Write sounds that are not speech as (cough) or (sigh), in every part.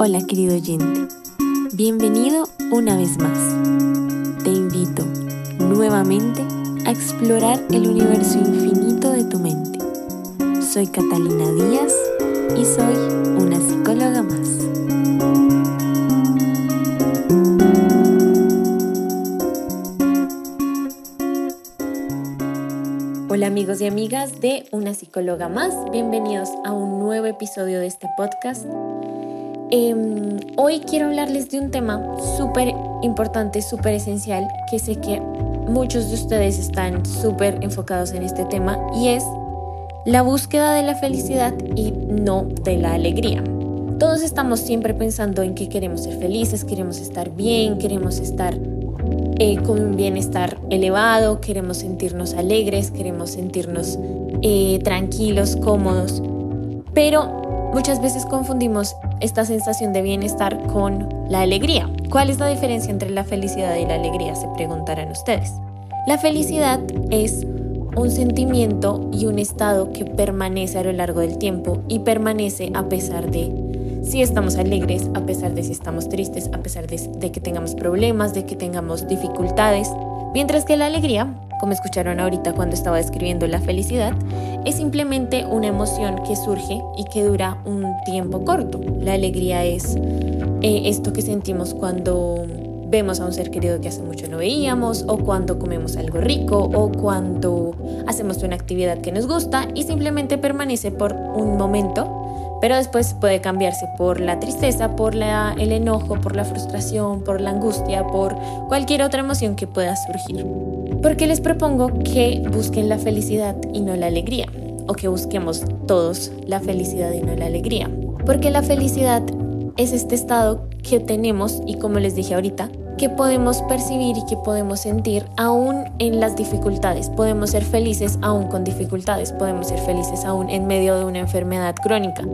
Hola querido oyente, bienvenido una vez más. Te invito nuevamente a explorar el universo infinito de tu mente. Soy Catalina Díaz y soy una psicóloga más. Hola amigos y amigas de Una psicóloga más, bienvenidos a un nuevo episodio de este podcast Em, hoy quiero hablarles de un tema súper importante, súper esencial, que sé que muchos de ustedes están súper enfocados en este tema y es la búsqueda de la felicidad y no de la alegría. Todos estamos siempre pensando en que queremos ser felices, queremos estar bien, queremos estar eh, con un bienestar elevado, queremos sentirnos alegres, queremos sentirnos eh, tranquilos, cómodos, pero Muchas veces confundimos esta sensación de bienestar con la alegría. ¿Cuál es la diferencia entre la felicidad y la alegría? Se preguntarán ustedes. La felicidad es un sentimiento y un estado que permanece a lo largo del tiempo y permanece a pesar de si estamos alegres, a pesar de si estamos tristes, a pesar de, que tengamos problemas, de que tengamos dificultades. Mientras que la alegría como escucharon ahorita cuando estaba describiendo la felicidad, es simplemente una emoción que surge y que dura un tiempo corto. La alegría es eh, esto que sentimos cuando vemos a un ser querido que hace mucho no veíamos, o cuando comemos algo rico, o cuando hacemos una actividad que nos gusta y simplemente permanece por un momento, pero después puede cambiarse por la tristeza, por el enojo, por la frustración, por la angustia, por cualquier otra emoción que pueda surgir. Porque les propongo que busquen la felicidad y no la alegría, o que busquemos todos la felicidad y no la alegría. Porque la felicidad es este estado que tenemos y como les dije ahorita, que podemos percibir y que podemos sentir aún en las dificultades. Podemos ser felices aún con dificultades, podemos ser felices aún en medio de una enfermedad crónica,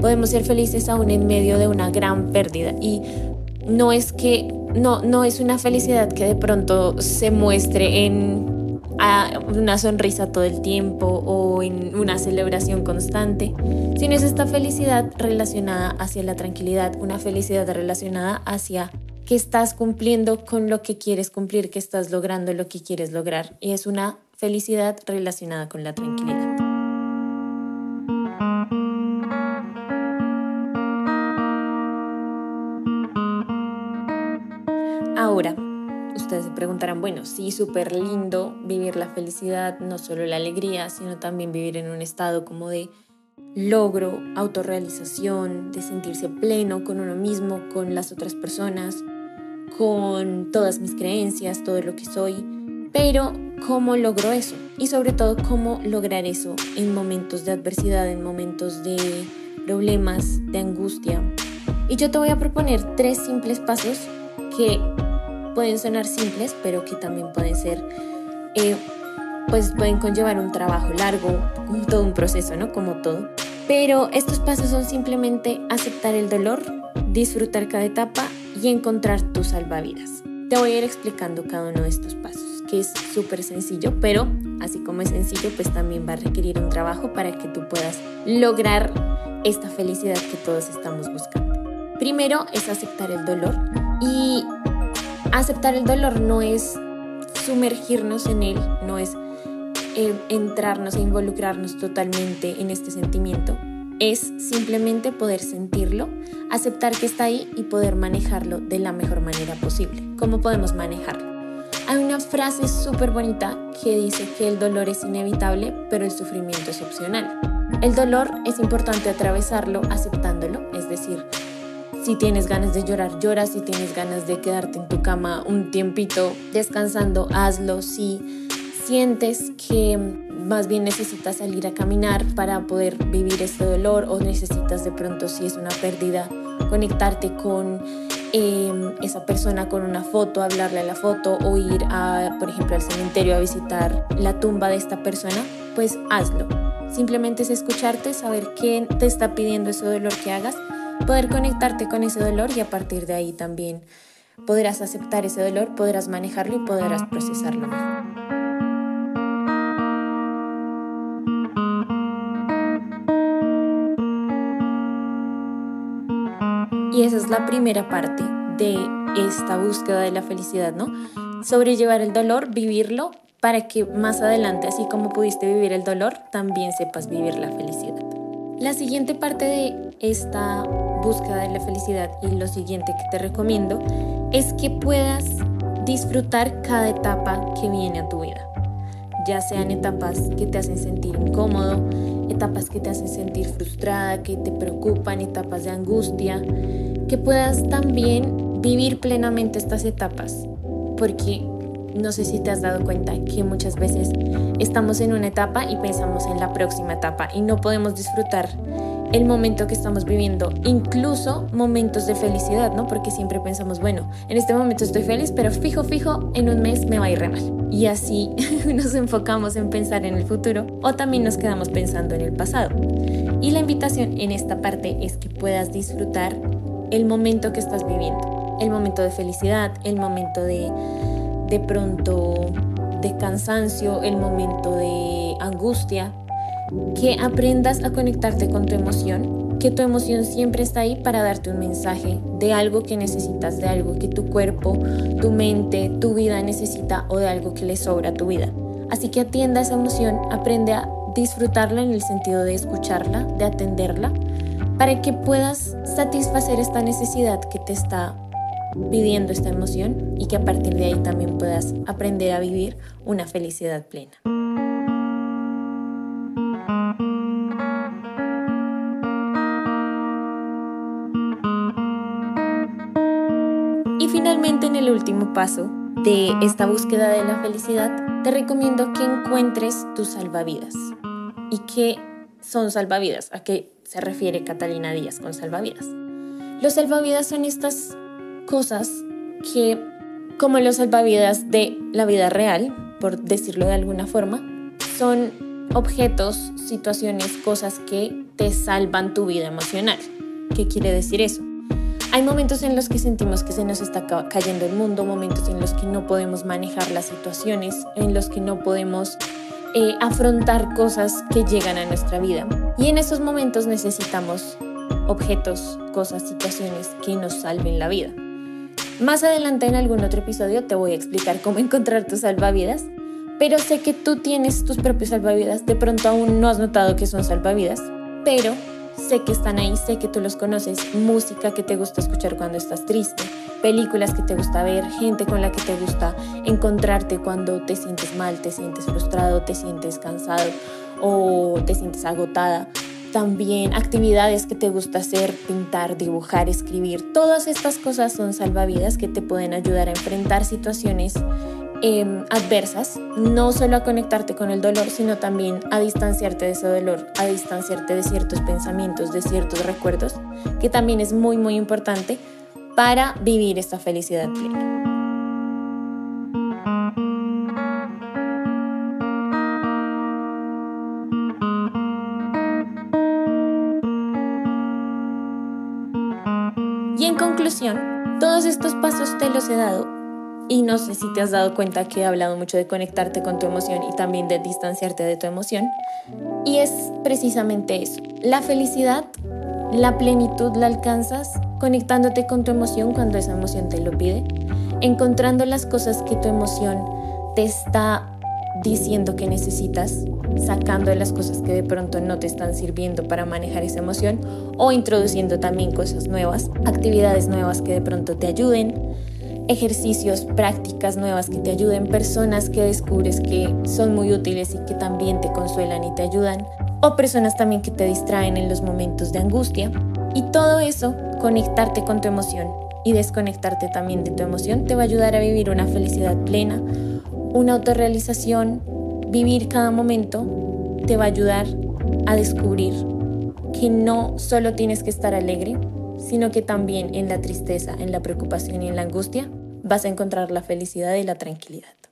podemos ser felices aún en medio de una gran pérdida. Y no es que no, no es una felicidad que de pronto se muestre en una sonrisa todo el tiempo o en una celebración constante, sino es esta felicidad relacionada hacia la tranquilidad, una felicidad relacionada hacia que estás cumpliendo con lo que quieres cumplir, que estás logrando lo que quieres lograr. Y es una felicidad relacionada con la tranquilidad. Ahora, ustedes se preguntarán, bueno, sí, súper lindo vivir la felicidad, no solo la alegría, sino también vivir en un estado como de logro, autorrealización, de sentirse pleno con uno mismo, con las otras personas, con todas mis creencias, todo lo que soy. Pero, ¿cómo logro eso? Y sobre todo, ¿cómo lograr eso en momentos de adversidad, en momentos de problemas, de angustia? Y yo te voy a proponer tres simples pasos que pueden sonar simples, pero que también pueden ser, eh, pues pueden conllevar un trabajo largo, todo un proceso, ¿no? Como todo. Pero estos pasos son simplemente aceptar el dolor, disfrutar cada etapa y encontrar tu salvavidas. Te voy a ir explicando cada uno de estos pasos, que es súper sencillo, pero así como es sencillo, pues también va a requerir un trabajo para que tú puedas lograr esta felicidad que todos estamos buscando. Primero es aceptar el dolor y aceptar el dolor no es sumergirnos en él, no es eh, entrarnos e involucrarnos totalmente en este sentimiento. Es simplemente poder sentirlo, aceptar que está ahí y poder manejarlo de la mejor manera posible. ¿Cómo podemos manejarlo? Hay una frase súper bonita que dice que el dolor es inevitable, pero el sufrimiento es opcional. El dolor es importante atravesarlo aceptándolo, es decir, si tienes ganas de llorar, llora. Si tienes ganas de quedarte en tu cama un tiempito descansando, hazlo. Si sientes que más bien necesitas salir a caminar para poder vivir este dolor o necesitas de pronto, si es una pérdida, conectarte con em, esa persona con una foto, hablarle a la foto o ir, a, por ejemplo, al cementerio a visitar la tumba de esta persona, pues hazlo. Simplemente es escucharte, saber qué te está pidiendo ese dolor que hagas poder conectarte con ese dolor y a partir de ahí también podrás aceptar ese dolor, podrás manejarlo y podrás procesarlo mejor. Y esa es la primera parte de esta búsqueda de la felicidad, ¿no? Sobrellevar el dolor, vivirlo, para que más adelante, así como pudiste vivir el dolor, también sepas vivir la felicidad. La siguiente parte de esta búsqueda de la felicidad y lo siguiente que te recomiendo es que puedas disfrutar cada etapa que viene a tu vida, ya sean etapas que te hacen sentir incómodo, etapas que te hacen sentir frustrada, que te preocupan, etapas de angustia, que puedas también vivir plenamente estas etapas, porque no sé si te has dado cuenta que muchas veces estamos en una etapa y pensamos en la próxima etapa y no podemos disfrutar el momento que estamos viviendo, incluso momentos de felicidad, ¿no? Porque siempre pensamos, bueno, en este momento estoy feliz, pero fijo, fijo, en un mes me va a ir re mal. Y así (laughs) nos enfocamos en pensar en el futuro o también nos quedamos pensando en el pasado. Y la invitación en esta parte es que puedas disfrutar el momento que estás viviendo, el momento de felicidad, el momento de de pronto de cansancio, el momento de angustia, que aprendas a conectarte con tu emoción, que tu emoción siempre está ahí para darte un mensaje de algo que necesitas, de algo que tu cuerpo, tu mente, tu vida necesita o de algo que le sobra a tu vida. Así que atienda esa emoción, aprende a disfrutarla en el sentido de escucharla, de atenderla, para que puedas satisfacer esta necesidad que te está pidiendo esta emoción y que a partir de ahí también puedas aprender a vivir una felicidad plena. Y finalmente en el último paso de esta búsqueda de la felicidad, te recomiendo que encuentres tus salvavidas. ¿Y qué son salvavidas? ¿A qué se refiere Catalina Díaz con salvavidas? Los salvavidas son estas cosas que, como los salvavidas de la vida real, por decirlo de alguna forma, son objetos, situaciones, cosas que te salvan tu vida emocional. ¿Qué quiere decir eso? Hay momentos en los que sentimos que se nos está cayendo el mundo, momentos en los que no podemos manejar las situaciones, en los que no podemos eh, afrontar cosas que llegan a nuestra vida. Y en esos momentos necesitamos objetos, cosas, situaciones que nos salven la vida. Más adelante en algún otro episodio te voy a explicar cómo encontrar tus salvavidas, pero sé que tú tienes tus propios salvavidas, de pronto aún no has notado que son salvavidas, pero sé que están ahí, sé que tú los conoces, música que te gusta escuchar cuando estás triste, películas que te gusta ver, gente con la que te gusta encontrarte cuando te sientes mal, te sientes frustrado, te sientes cansado o te sientes agotada también actividades que te gusta hacer, pintar, dibujar, escribir. Todas estas cosas son salvavidas que te pueden ayudar a enfrentar situaciones em, adversas, no solo a conectarte con el dolor, sino también a distanciarte de ese dolor, a distanciarte de ciertos pensamientos, de ciertos recuerdos, que también es muy, muy importante para vivir esta felicidad plena. Y en conclusión, todos estos pasos te los he dado y no sé si te has dado cuenta que he hablado mucho de conectarte con tu emoción y también de distanciarte de tu emoción. Y es precisamente eso. La felicidad, la plenitud la alcanzas conectándote con tu emoción cuando esa emoción te lo pide, encontrando las cosas que tu emoción te está diciendo que necesitas, sacando de las cosas que de pronto no te están sirviendo para manejar esa emoción o introduciendo también cosas nuevas, actividades nuevas que de pronto te ayuden, ejercicios, prácticas nuevas que te ayuden, personas que descubres que son muy útiles y que también te consuelan y te ayudan, o personas también que te distraen en los momentos de angustia. Y todo eso, conectarte con tu emoción y desconectarte también de tu emoción, te va a ayudar a vivir una felicidad plena, una autorrealización, vivir cada momento, te va a ayudar a descubrir que no solo tienes que estar alegre, sino que también en la tristeza, en la preocupación y en la angustia vas a encontrar la felicidad y la tranquilidad.